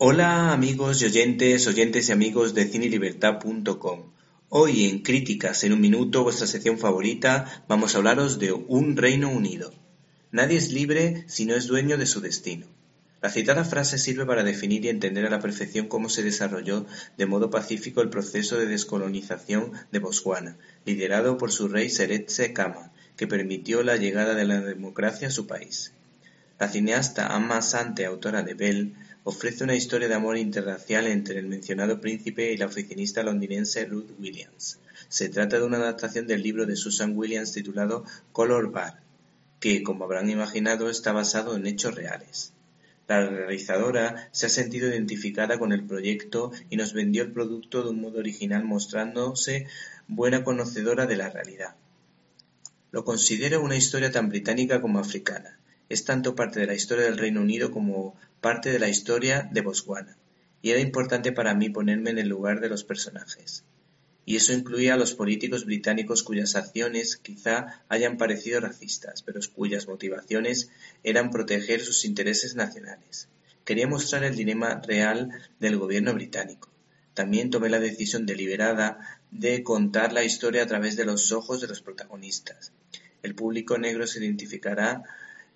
Hola amigos y oyentes, oyentes y amigos de cinelibertad.com. Hoy en Críticas en un minuto, vuestra sección favorita, vamos a hablaros de un Reino Unido. Nadie es libre si no es dueño de su destino. La citada frase sirve para definir y entender a la perfección cómo se desarrolló de modo pacífico el proceso de descolonización de Botswana, liderado por su rey Seretse Khama, que permitió la llegada de la democracia a su país. La cineasta Amma Sante, autora de Bell, ofrece una historia de amor interracial entre el mencionado príncipe y la oficinista londinense Ruth Williams. Se trata de una adaptación del libro de Susan Williams titulado Color Bar, que, como habrán imaginado, está basado en hechos reales. La realizadora se ha sentido identificada con el proyecto y nos vendió el producto de un modo original mostrándose buena conocedora de la realidad. Lo considero una historia tan británica como africana. Es tanto parte de la historia del Reino Unido como parte de la historia de Botswana, y era importante para mí ponerme en el lugar de los personajes. Y eso incluía a los políticos británicos cuyas acciones quizá hayan parecido racistas, pero cuyas motivaciones eran proteger sus intereses nacionales. Quería mostrar el dilema real del gobierno británico. También tomé la decisión deliberada de contar la historia a través de los ojos de los protagonistas. El público negro se identificará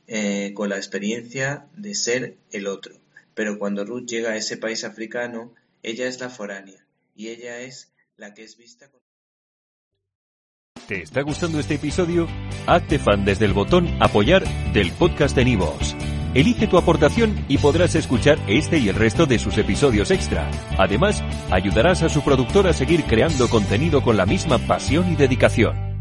eh, con la experiencia de ser el otro. Pero cuando Ruth llega a ese país africano, ella es la foránea y ella es la que es vista con... ¿Te está gustando este episodio? Hazte fan desde el botón apoyar del podcast de Nivos. Elige tu aportación y podrás escuchar este y el resto de sus episodios extra. Además, ayudarás a su productor a seguir creando contenido con la misma pasión y dedicación.